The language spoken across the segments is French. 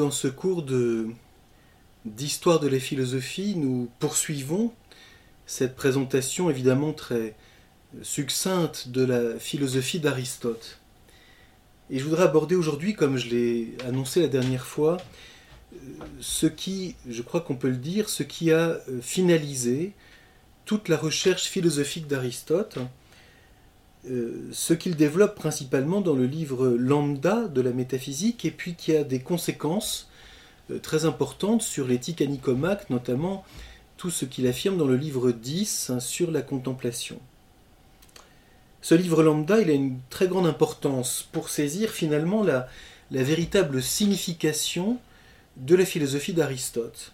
Dans ce cours d'histoire de la philosophie, nous poursuivons cette présentation évidemment très succincte de la philosophie d'Aristote. Et je voudrais aborder aujourd'hui, comme je l'ai annoncé la dernière fois, ce qui, je crois qu'on peut le dire, ce qui a finalisé toute la recherche philosophique d'Aristote, euh, ce qu'il développe principalement dans le livre Lambda de la métaphysique, et puis qui a des conséquences euh, très importantes sur l'éthique à Nicomaque, notamment tout ce qu'il affirme dans le livre 10 hein, sur la contemplation. Ce livre Lambda, il a une très grande importance pour saisir finalement la, la véritable signification de la philosophie d'Aristote.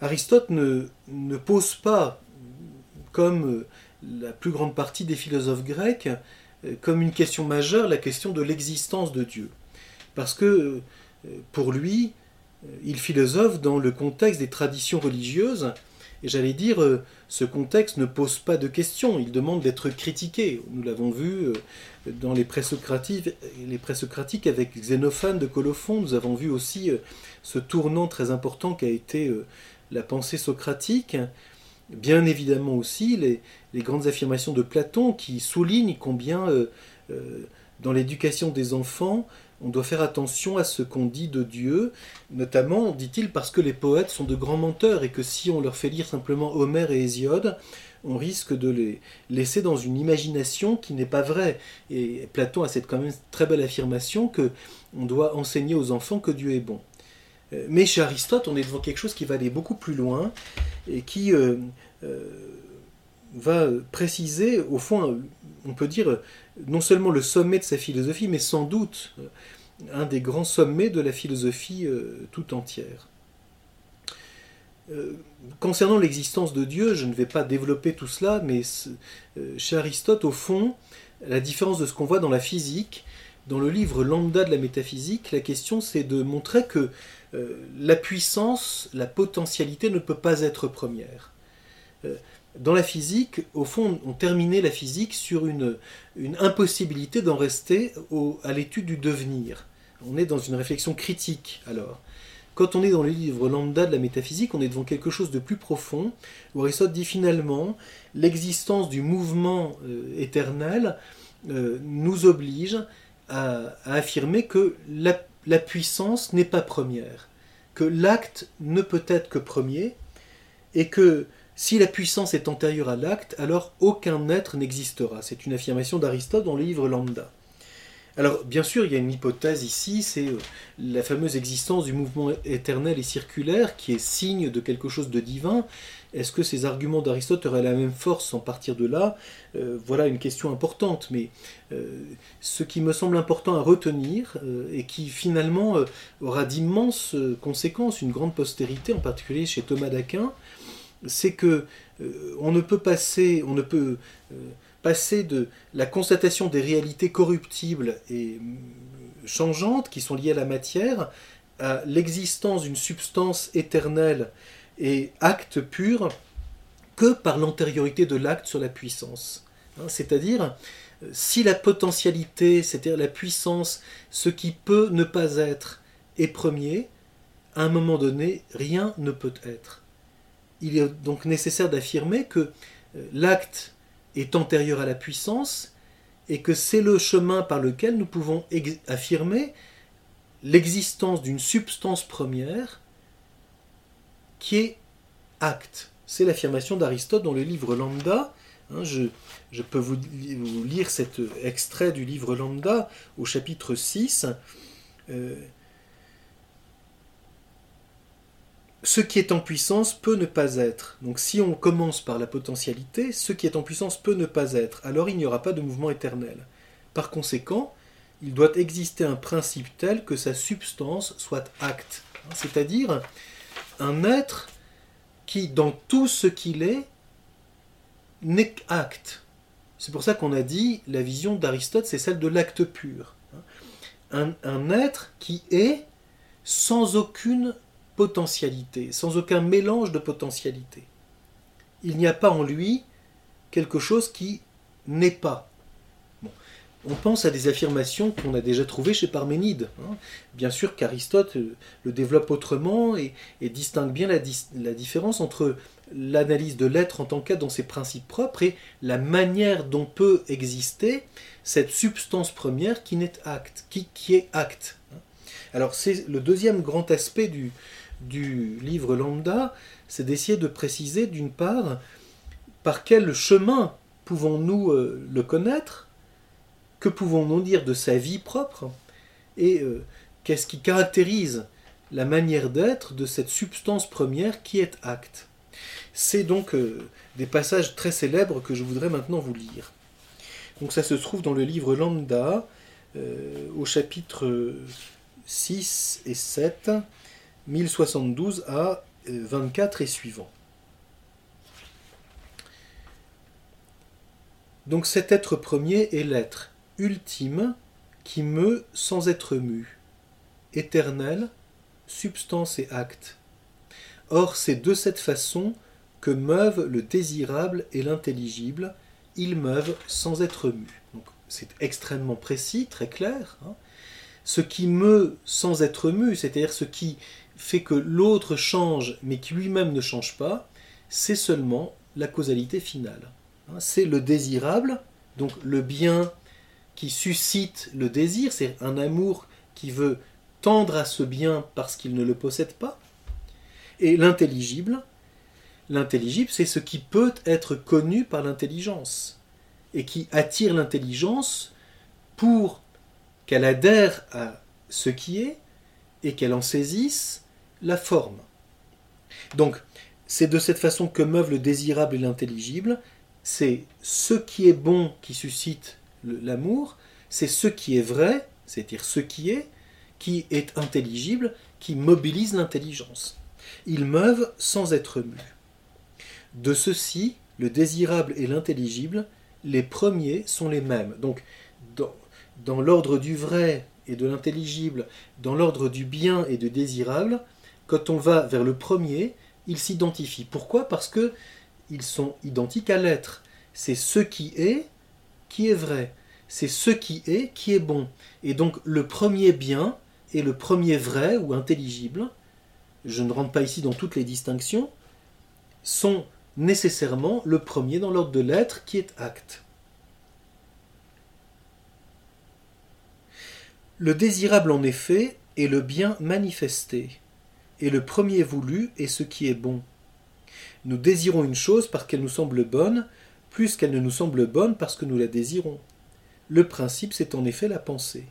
Aristote ne, ne, pose pas, comme la plus grande partie des philosophes grecs euh, comme une question majeure la question de l'existence de Dieu. Parce que euh, pour lui, euh, il philosophe dans le contexte des traditions religieuses, et j'allais dire, ce contexte ne pose pas de questions, il demande d'être critiqué. Nous l'avons vu dans les présocratiques, les avec Xénophane de Colophon, nous avons vu aussi ce tournant très important qu'a été la pensée socratique, bien évidemment aussi les, grandes affirmations de Platon qui soulignent combien euh, euh, dans l'éducation des enfants, on doit faire attention à ce qu'on dit de Dieu, notamment, dit-il, parce que les poètes sont de grands menteurs et que si on leur fait lire simplement Homère et Hésiode, on risque de les laisser dans une imagination qui n'est pas vraie. Et Platon a cette quand même très belle affirmation que on doit enseigner aux enfants que Dieu est bon. Euh, mais chez Aristote, on est devant quelque chose qui va aller beaucoup plus loin et qui euh, euh, va préciser, au fond, on peut dire, non seulement le sommet de sa philosophie, mais sans doute un des grands sommets de la philosophie tout entière. Concernant l'existence de Dieu, je ne vais pas développer tout cela, mais chez Aristote, au fond, la différence de ce qu'on voit dans la physique, dans le livre Lambda de la métaphysique, la question c'est de montrer que la puissance, la potentialité ne peut pas être première. Euh, dans la physique, au fond, on terminait la physique sur une, impossibilité d'en rester à l'étude du devenir. On est dans une réflexion critique alors. Quand on est dans le livre lambda de la métaphysique, on est devant quelque chose de plus profond, où Aristote dit finalement l'existence du mouvement euh, éternel nous oblige à, affirmer que la, puissance n'est pas première, que l'acte ne peut être que premier, et que si la puissance est antérieure à l'acte, alors aucun être n'existera. C'est une affirmation d'Aristote dans le livre Lambda. Alors, bien sûr, il y a une hypothèse ici, c'est euh, la fameuse existence du mouvement éternel et circulaire, qui est signe de quelque chose de divin. Est-ce que ces arguments d'Aristote auraient la même force sans partir de là? Euh, Voilà une question importante, mais euh, ce qui me semble important à retenir, et qui finalement aura d'immenses conséquences, une grande postérité, en particulier chez Thomas d'Aquin, c'est que on ne peut passer, on ne peut passer de la constatation des réalités corruptibles et changeantes qui sont liées à la matière à l'existence d'une substance éternelle et acte pur que par l'antériorité de l'acte sur la puissance. Hein, c'est-à-dire, si la potentialité, c'est-à-dire la puissance, ce qui peut ne pas être, est premier, à un moment donné, rien ne peut être. Il est donc nécessaire d'affirmer que euh, l'acte est antérieur à la puissance et que c'est le chemin par lequel nous pouvons affirmer l'existence d'une substance première qui est acte. C'est l'affirmation d'Aristote dans le livre Lambda. Hein, je, je, peux vous, lire cet extrait du livre Lambda au chapitre 6 ce qui est en puissance peut ne pas être. Donc si on commence par la potentialité, ce qui est en puissance peut ne pas être. Alors il n'y aura pas de mouvement éternel. Par conséquent, il doit exister un principe tel que sa substance soit acte, c'est-à-dire un être qui, dans tout ce qu'il est, n'est qu'acte. C'est pour ça qu'on a dit, la vision d'Aristote, c'est celle de l'acte pur. Un, un, être qui est sans aucune potentialité, sans aucun mélange de potentialité. Il n'y a pas en lui quelque chose qui n'est pas on pense à des affirmations qu'on a déjà trouvées chez Parménide. Hein. Bien sûr qu'Aristote euh, le développe autrement et, distingue bien la, différence entre l'analyse de l'être en tant qu'être dans ses principes propres et la manière dont peut exister cette substance première qui n'est acte, qui, est acte. Hein. Alors c'est le deuxième grand aspect du, du livre Lambda, c'est d'essayer de préciser d'une part par quel chemin pouvons-nous euh, le connaître, que pouvons-nous dire de sa vie propre et euh, qu'est-ce qui caractérise la manière d'être de cette substance première qui est acte C'est donc euh, des passages très célèbres que je voudrais maintenant vous lire. Donc ça se trouve dans le livre Lambda, au chapitre 6 et 7, 1072 à 24 et suivant. Donc cet être premier est l'être ultime qui meut sans être mu, éternel, substance et acte. Or c'est de cette façon que meuvent le désirable et l'intelligible, ils meuvent sans être mu. C'est extrêmement précis, très clair. Hein. Ce qui meut sans être mu, c'est-à-dire ce qui fait que l'autre change mais qui lui-même ne change pas, c'est seulement la causalité finale. Hein. C'est le désirable, donc le bien qui suscite le désir, c'est un amour qui veut tendre à ce bien parce qu'il ne le possède pas. Et l'intelligible, l'intelligible, c'est ce qui peut être connu par l'intelligence et qui attire l'intelligence pour qu'elle adhère à ce qui est et qu'elle en saisisse la forme. Donc, c'est de cette façon que meuvent le désirable et l'intelligible, c'est ce qui est bon qui suscite l'amour, c'est ce qui est vrai, c'est-à-dire ce qui est, qui est intelligible, qui mobilise l'intelligence. Ils meuvent sans être mus. De ceci, le désirable et l'intelligible, les premiers sont les mêmes. Donc, dans, dans l'ordre du vrai et de l'intelligible, dans l'ordre du bien et du désirable, quand on va vers le premier, ils s'identifient. Pourquoi? Parce que ils sont identiques à l'être. C'est ce qui est qui est vrai c'est ce qui est qui est bon. Et donc le premier bien et le premier vrai ou intelligible, je ne rentre pas ici dans toutes les distinctions, sont nécessairement le premier dans l'ordre de l'être qui est acte. Le désirable en effet est le bien manifesté, et le premier voulu est ce qui est bon. Nous désirons une chose parce qu'elle nous semble bonne, plus qu'elle ne nous semble bonne parce que nous la désirons. Le principe, c'est en effet la pensée.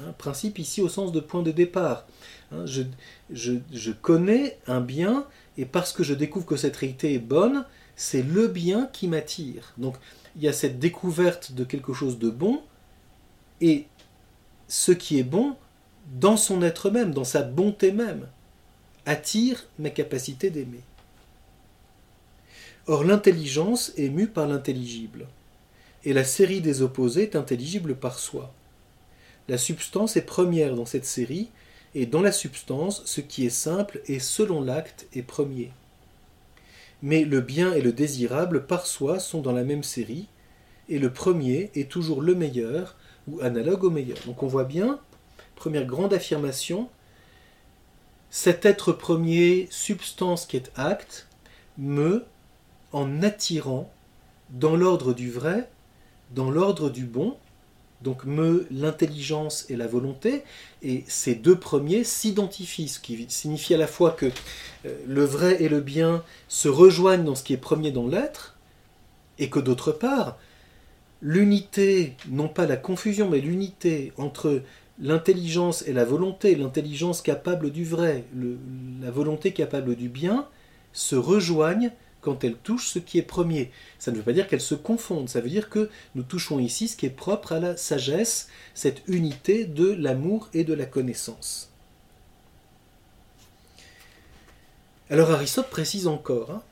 Hein, principe ici au sens de point de départ. Hein, je, connais un bien et parce que je découvre que cette réalité est bonne, c'est le bien qui m'attire. Donc il y a cette découverte de quelque chose de bon et ce qui est bon dans son être même, dans sa bonté même, attire ma capacité d'aimer. Or l'intelligence est mue par l'intelligible et la série des opposés est intelligible par soi. La substance est première dans cette série, et dans la substance, ce qui est simple et selon l'acte est premier. Mais le bien et le désirable par soi sont dans la même série, et le premier est toujours le meilleur, ou analogue au meilleur. Donc on voit bien, première grande affirmation, cet être premier, substance qui est acte, me, en attirant dans l'ordre du vrai, dans l'ordre du bon, donc me, l'intelligence et la volonté, et ces deux premiers s'identifient, ce qui signifie à la fois que euh, le vrai et le bien se rejoignent dans ce qui est premier dans l'être, et que d'autre part, l'unité, non pas la confusion, mais l'unité entre l'intelligence et la volonté, l'intelligence capable du vrai, la volonté capable du bien, se rejoignent quand elles touchent ce qui est premier. Ça ne veut pas dire qu'elles se confondent, ça veut dire que nous touchons ici ce qui est propre à la sagesse, cette unité de l'amour et de la connaissance. Alors Aristote précise encore, hein,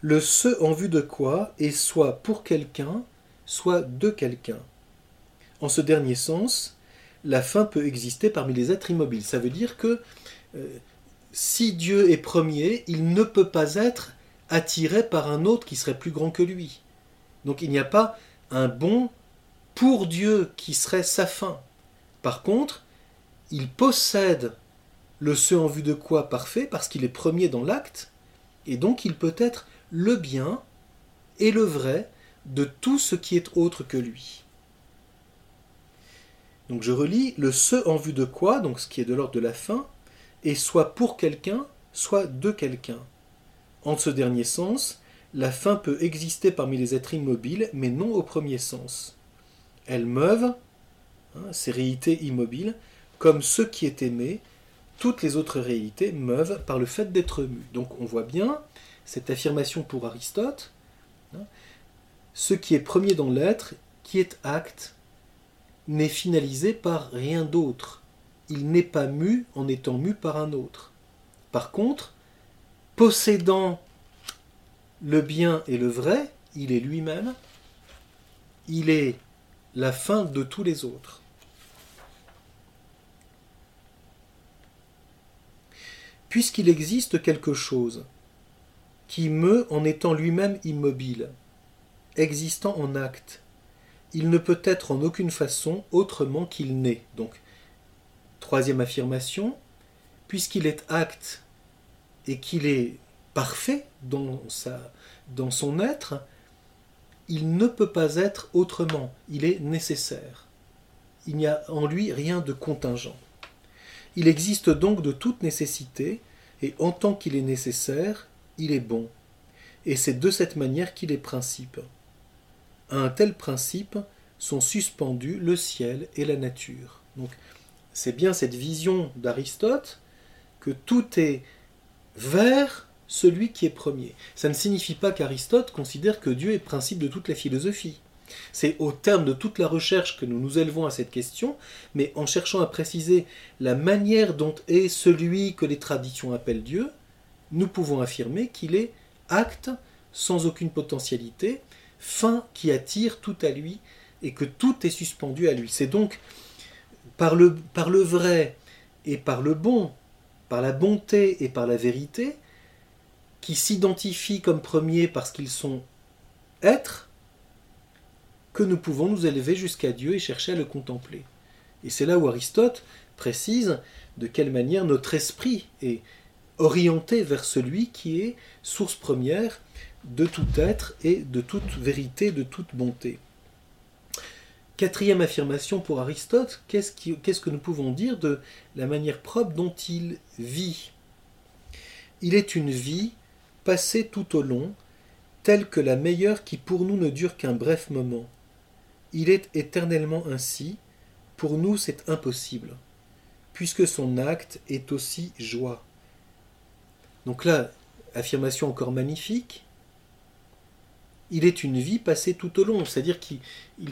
le ce en vue de quoi est soit pour quelqu'un, soit de quelqu'un. En ce dernier sens, la fin peut exister parmi les êtres immobiles. Ça veut dire que euh, si Dieu est premier, il ne peut pas être attiré par un autre qui serait plus grand que lui. Donc il n'y a pas un bon pour Dieu qui serait sa fin. Par contre, il possède le ce en vue de quoi parfait parce qu'il est premier dans l'acte, et donc il peut être le bien et le vrai de tout ce qui est autre que lui. Donc je relis le ce en vue de quoi, donc ce qui est de l'ordre de la fin, est soit pour quelqu'un, soit de quelqu'un. En ce dernier sens, la fin peut exister parmi les êtres immobiles, mais non au premier sens. Elles meuvent, hein, ces réalités immobiles, comme ce qui est aimé, toutes les autres réalités meuvent par le fait d'être mues. Donc on voit bien cette affirmation pour Aristote, hein, ce qui est premier dans l'être, qui est acte, n'est finalisé par rien d'autre. Il n'est pas mu en étant mu par un autre. Par contre, possédant le bien et le vrai, il est lui-même, il est la fin de tous les autres. Puisqu'il existe quelque chose qui meut en étant lui-même immobile, existant en acte, il ne peut être en aucune façon autrement qu'il n'est. Donc, troisième affirmation, puisqu'il est acte et qu'il est parfait dans, sa, dans son être, il ne peut pas être autrement, il est nécessaire. Il n'y a en lui rien de contingent. Il existe donc de toute nécessité, et en tant qu'il est nécessaire, il est bon. Et c'est de cette manière qu'il est principe. À un tel principe sont suspendus le ciel et la nature. Donc c'est bien cette vision d'Aristote que tout est vers celui qui est premier. Ça ne signifie pas qu'Aristote considère que Dieu est principe de toute la philosophie. C'est au terme de toute la recherche que nous nous élevons à cette question, mais en cherchant à préciser la manière dont est celui que les traditions appellent Dieu, nous pouvons affirmer qu'il est acte sans aucune potentialité, fin qui attire tout à lui et que tout est suspendu à lui. C'est donc par le, par le vrai et par le bon, par la bonté et par la vérité, qui s'identifient comme premiers parce qu'ils sont êtres, que nous pouvons nous élever jusqu'à Dieu et chercher à le contempler. Et c'est là où Aristote précise de quelle manière notre esprit est orienté vers celui qui est source première de tout être et de toute vérité, de toute bonté. Quatrième affirmation pour Aristote, qu'est-ce, que nous pouvons dire de la manière propre dont il vit? Il est une vie passée tout au long, telle que la meilleure qui pour nous ne dure qu'un bref moment. Il est éternellement ainsi, pour nous c'est impossible, puisque son acte est aussi joie. Donc là, affirmation encore magnifique, il est une vie passée tout au long, c'est-à-dire qu'il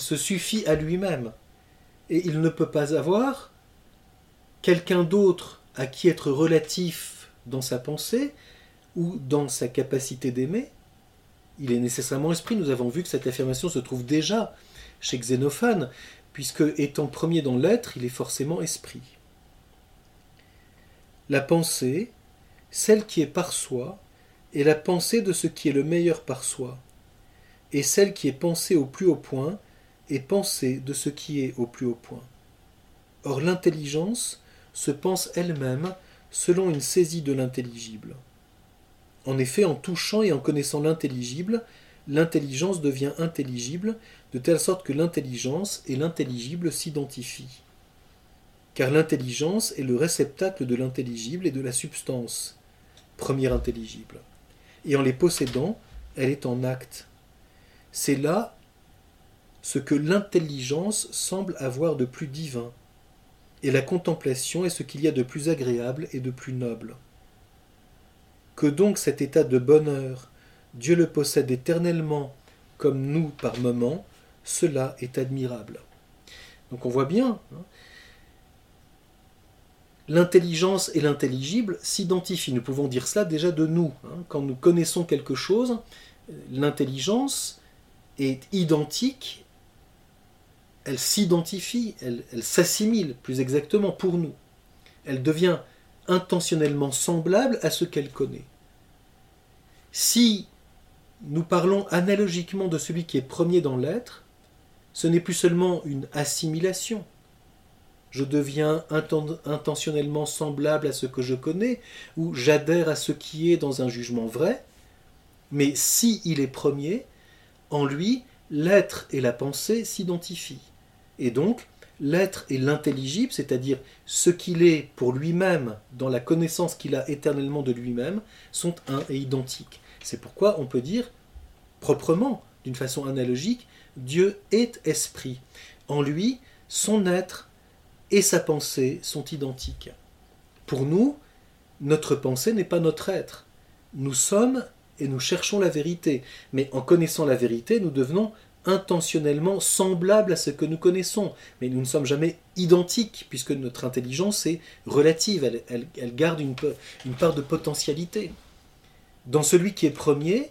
se suffit à lui-même. Et il ne peut pas avoir quelqu'un d'autre à qui être relatif dans sa pensée ou dans sa capacité d'aimer. Il est nécessairement esprit. Nous avons vu que cette affirmation se trouve déjà chez Xénophane, puisque étant premier dans l'être, il est forcément esprit. La pensée, celle qui est par soi, est la pensée de ce qui est le meilleur par soi et celle qui est pensée au plus haut point est pensée de ce qui est au plus haut point. Or l'intelligence se pense elle-même selon une saisie de l'intelligible. En effet, en touchant et en connaissant l'intelligible, l'intelligence devient intelligible, de telle sorte que l'intelligence et l'intelligible s'identifient. Car l'intelligence est le réceptacle de l'intelligible et de la substance, première intelligible. Et en les possédant, elle est en acte, c'est là ce que l'intelligence semble avoir de plus divin, et la contemplation est ce qu'il y a de plus agréable et de plus noble. Que donc cet état de bonheur Dieu le possède éternellement comme nous par moments, cela est admirable. Donc on voit bien, hein, l'intelligence et l'intelligible s'identifient. Nous pouvons dire cela déjà de nous. Hein. Quand nous connaissons quelque chose, l'intelligence est identique, elle s'identifie, elle, s'assimile plus exactement pour nous. Elle devient intentionnellement semblable à ce qu'elle connaît. Si nous parlons analogiquement de celui qui est premier dans l'être, ce n'est plus seulement une assimilation. Je deviens intentionnellement semblable à ce que je connais, ou j'adhère à ce qui est dans un jugement vrai, mais si il est premier, en lui, l'être et la pensée s'identifient. Et donc, l'être et l'intelligible, c'est-à-dire ce qu'il est pour lui-même dans la connaissance qu'il a éternellement de lui-même, sont un et identiques. C'est pourquoi on peut dire, proprement, d'une façon analogique, Dieu est esprit. En lui, son être et sa pensée sont identiques. Pour nous, notre pensée n'est pas notre être. Nous sommes et nous cherchons la vérité. Mais en connaissant la vérité, nous devenons intentionnellement semblables à ce que nous connaissons. Mais nous ne sommes jamais identiques, puisque notre intelligence est relative, elle, garde une, une part de potentialité. Dans celui qui est premier,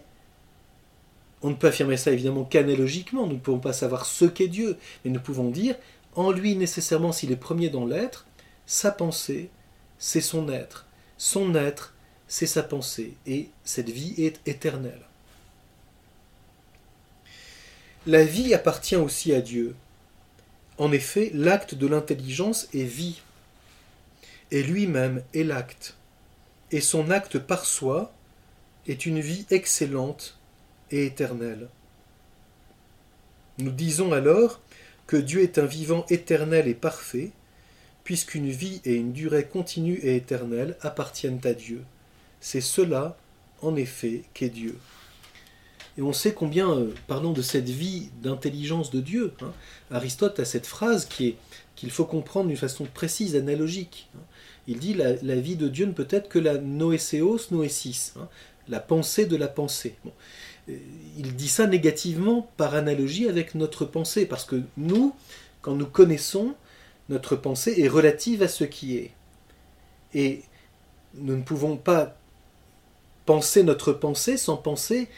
on ne peut affirmer ça évidemment qu'analogiquement, nous ne pouvons pas savoir ce qu'est Dieu, mais nous pouvons dire, en lui nécessairement s'il est premier dans l'être, sa pensée, c'est son être. Son être, c'est sa pensée, et cette vie est éternelle. La vie appartient aussi à Dieu. En effet, l'acte de l'intelligence est vie, et lui-même est l'acte, et son acte par soi est une vie excellente et éternelle. Nous disons alors que Dieu est un vivant éternel et parfait, puisqu'une vie et une durée continue et éternelle appartiennent à Dieu. C'est cela, en effet, qu'est Dieu. Et on sait combien, euh, parlons de cette vie d'intelligence de Dieu, hein, Aristote a cette phrase qui est qu'il faut comprendre d'une façon précise, analogique. Hein. Il dit la, la, vie de Dieu ne peut être que la noéseos noésis, hein, la pensée de la pensée. Euh, il dit ça négativement par analogie avec notre pensée, parce que nous, quand nous connaissons, notre pensée est relative à ce qui est. Et nous ne pouvons pas penser notre pensée sans penser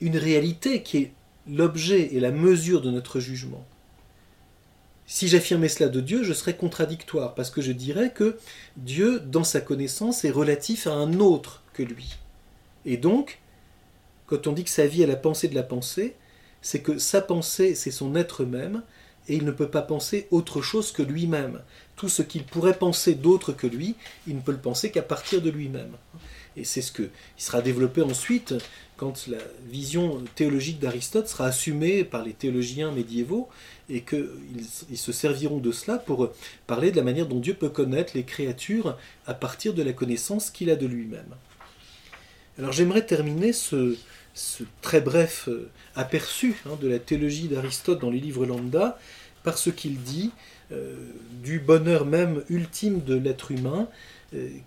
une réalité qui est l'objet et la mesure de notre jugement. Si j'affirmais cela de Dieu, je serais contradictoire, parce que je dirais que Dieu, dans sa connaissance, est relatif à un autre que lui. Et donc, quand on dit que sa vie est la pensée de la pensée, c'est que sa pensée, c'est son être même, et il ne peut pas penser autre chose que lui-même. Tout ce qu'il pourrait penser d'autre que lui, il ne peut le penser qu'à partir de lui-même. Et c'est ce qui sera développé ensuite quand la vision théologique d'Aristote sera assumée par les théologiens médiévaux et qu'ils se serviront de cela pour parler de la manière dont Dieu peut connaître les créatures à partir de la connaissance qu'il a de lui-même. Alors j'aimerais terminer ce, très bref euh, aperçu hein, de la théologie d'Aristote dans les livres lambda par ce qu'il dit euh, du bonheur même ultime de l'être humain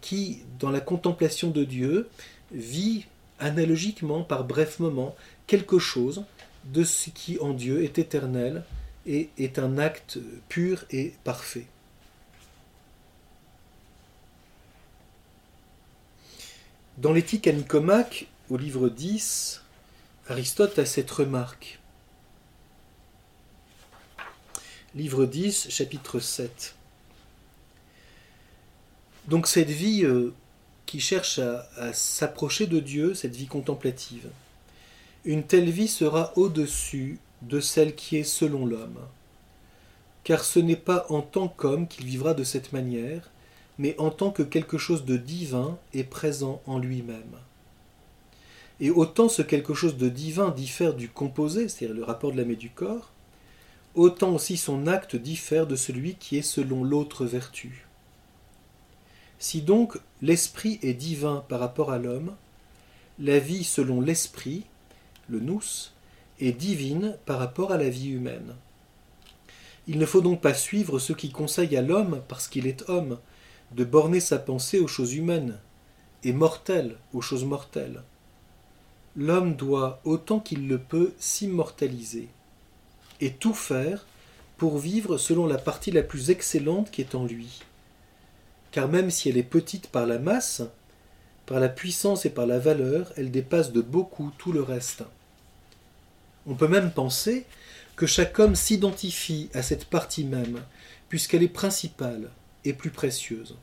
qui, dans la contemplation de Dieu, vit analogiquement, par brefs moments, quelque chose de ce qui en Dieu est éternel et est un acte pur et parfait. Dans l'éthique à Nicomaque, au livre 10, Aristote a cette remarque. Livre 10, chapitre 7. Donc cette vie euh, qui cherche à, s'approcher de Dieu, cette vie contemplative. Une telle vie sera au-dessus de celle qui est selon l'homme. Car ce n'est pas en tant qu'homme qu'il vivra de cette manière, mais en tant que quelque chose de divin est présent en lui-même. Et autant ce quelque chose de divin diffère du composé, c'est-à-dire le rapport de l'âme et du corps, autant aussi son acte diffère de celui qui est selon l'autre vertu. Si donc l'esprit est divin par rapport à l'homme, la vie selon l'esprit, le nous, est divine par rapport à la vie humaine. Il ne faut donc pas suivre ce qui conseille à l'homme, parce qu'il est homme, de borner sa pensée aux choses humaines, et mortelles aux choses mortelles. l'homme doit, autant qu'il le peut, s'immortaliser et tout faire pour vivre selon la partie la plus excellente qui est en lui. Car même si elle est petite par la masse, par la puissance et par la valeur, elle dépasse de beaucoup tout le reste. On peut même penser que chaque homme s'identifie à cette partie même, puisqu'elle est principale et plus précieuse.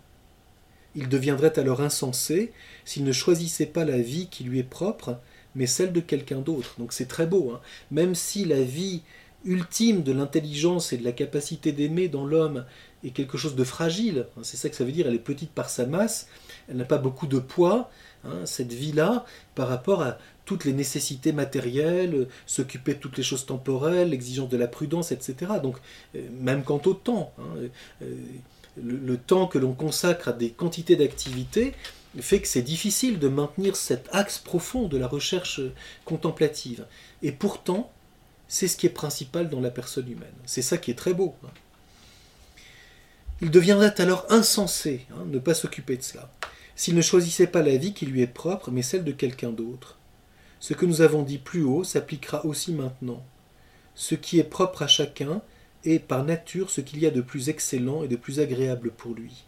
Il deviendrait alors insensé s'il ne choisissait pas la vie qui lui est propre, mais celle de quelqu'un d'autre. Donc c'est très beau, hein. même si la vie ultime de l'intelligence et de la capacité d'aimer dans l'homme est quelque chose de fragile, hein, c'est ça que ça veut dire, elle est petite par sa masse, elle n'a pas beaucoup de poids, hein, cette vie-là, par rapport à toutes les nécessités matérielles, s'occuper de toutes les choses temporelles, l'exigence de la prudence, etc. Donc, euh, même quant au temps, hein, euh, le, temps que l'on consacre à des quantités d'activités fait que c'est difficile de maintenir cet axe profond de la recherche contemplative. Et pourtant, c'est ce qui est principal dans la personne humaine. C'est ça qui est très beau. Hein. Il deviendrait alors insensé hein, ne pas s'occuper de cela, s'il ne choisissait pas la vie qui lui est propre, mais celle de quelqu'un d'autre. Ce que nous avons dit plus haut s'appliquera aussi maintenant. Ce qui est propre à chacun est par nature ce qu'il y a de plus excellent et de plus agréable pour lui.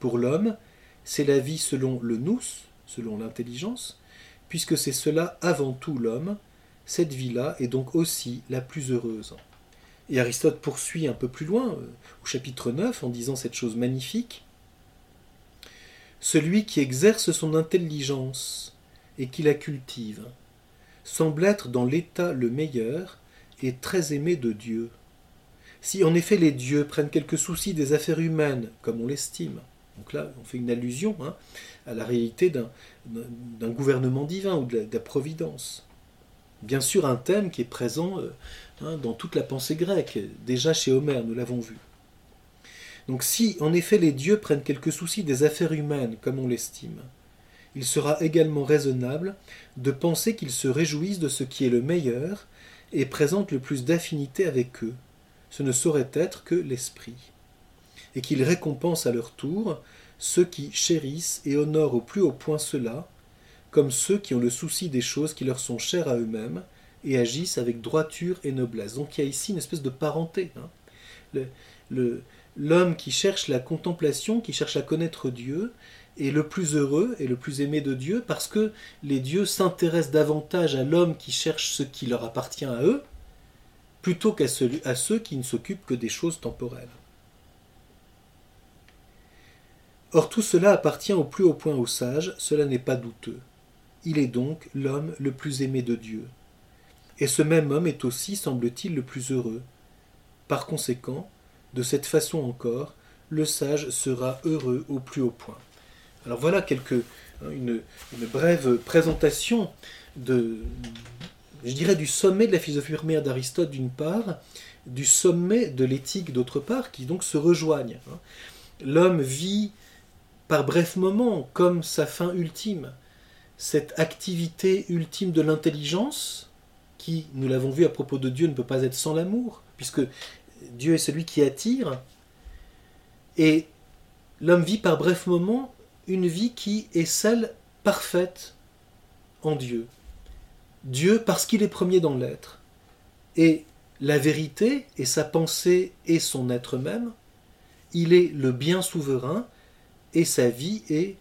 Pour l'homme, c'est la vie selon le nous, selon l'intelligence, puisque c'est cela avant tout l'homme, cette vie-là est donc aussi la plus heureuse. Et Aristote poursuit un peu plus loin, euh, au chapitre 9, en disant cette chose magnifique. Celui qui exerce son intelligence et qui la cultive semble être dans l'état le meilleur et très aimé de Dieu. Si en effet les dieux prennent quelque souci des affaires humaines, comme on l'estime, donc là on fait une allusion hein, à la réalité d'un gouvernement divin ou de la, providence. Bien sûr un thème qui est présent euh, hein, dans toute la pensée grecque, déjà chez Homère, nous l'avons vu. Donc si en effet les dieux prennent quelque souci des affaires humaines, comme on l'estime, il sera également raisonnable de penser qu'ils se réjouissent de ce qui est le meilleur et présentent le plus d'affinité avec eux. Ce ne saurait être que l'esprit. Et qu'ils récompensent à leur tour ceux qui chérissent et honorent au plus haut point cela, comme ceux qui ont le souci des choses qui leur sont chères à eux-mêmes et agissent avec droiture et noblesse. Donc il y a ici une espèce de parenté. Hein. L'homme qui cherche la contemplation, qui cherche à connaître Dieu, est le plus heureux et le plus aimé de Dieu parce que les dieux s'intéressent davantage à l'homme qui cherche ce qui leur appartient à eux plutôt qu'à ceux qui ne s'occupent que des choses temporelles. Or tout cela appartient au plus haut point aux sages, cela n'est pas douteux. Il est donc l'homme le plus aimé de Dieu. Et ce même homme est aussi, semble-t-il, le plus heureux. Par conséquent, de cette façon encore, le sage sera heureux au plus haut point. Alors voilà quelques, hein, une, brève présentation de, je dirais, du sommet de la philosophie première d'Aristote d'une part, du sommet de l'éthique d'autre part, qui donc se rejoignent. Hein. L'homme vit par bref moments comme sa fin ultime, cette activité ultime de l'intelligence, qui, nous l'avons vu à propos de Dieu, ne peut pas être sans l'amour, puisque Dieu est celui qui attire, et l'homme vit par bref moments une vie qui est celle parfaite en Dieu. Dieu parce qu'il est premier dans l'être. Et la vérité et sa pensée et son être même, il est le bien souverain et sa vie est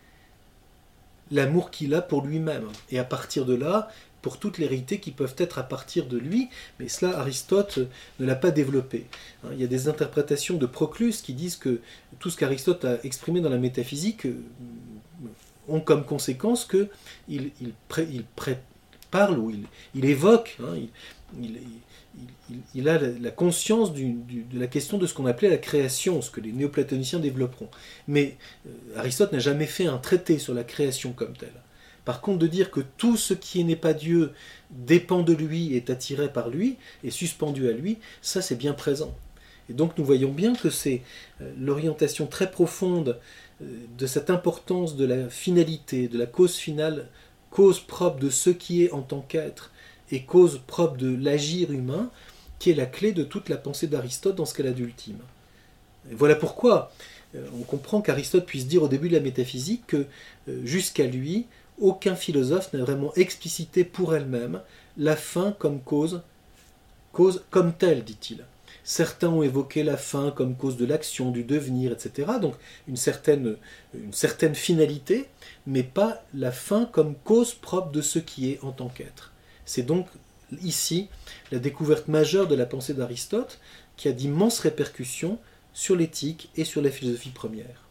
l'amour qu'il a pour lui-même. Et à partir de là, pour toutes les réalités qui peuvent être à partir de lui, mais cela Aristote ne l'a pas développé. Hein, il y a des interprétations de Proclus qui disent que tout ce qu'Aristote a exprimé dans la métaphysique euh, ont comme conséquence que il, parle ou il, évoque, hein, il, a la, conscience de la question de ce qu'on appelait la création, ce que les néoplatoniciens développeront. Mais euh, Aristote n'a jamais fait un traité sur la création comme telle. Par contre, de dire que tout ce qui n'est pas Dieu dépend de lui, est attiré par lui, est suspendu à lui, ça c'est bien présent. Et donc nous voyons bien que c'est euh, l'orientation très profonde euh, de cette importance de la finalité, de la cause finale, cause propre de ce qui est en tant qu'être, et cause propre de l'agir humain, qui est la clé de toute la pensée d'Aristote dans ce qu'elle a d'ultime. Voilà pourquoi euh, on comprend qu'Aristote puisse dire au début de la métaphysique que jusqu'à lui, aucun philosophe n'a vraiment explicité pour elle-même la fin comme cause, cause comme telle, dit-il. Certains ont évoqué la fin comme cause de l'action, du devenir, etc. Donc une certaine, une certaine finalité, mais pas la fin comme cause propre de ce qui est en tant qu'être. C'est donc ici la découverte majeure de la pensée d'Aristote qui a d'immenses répercussions sur l'éthique et sur la philosophie première.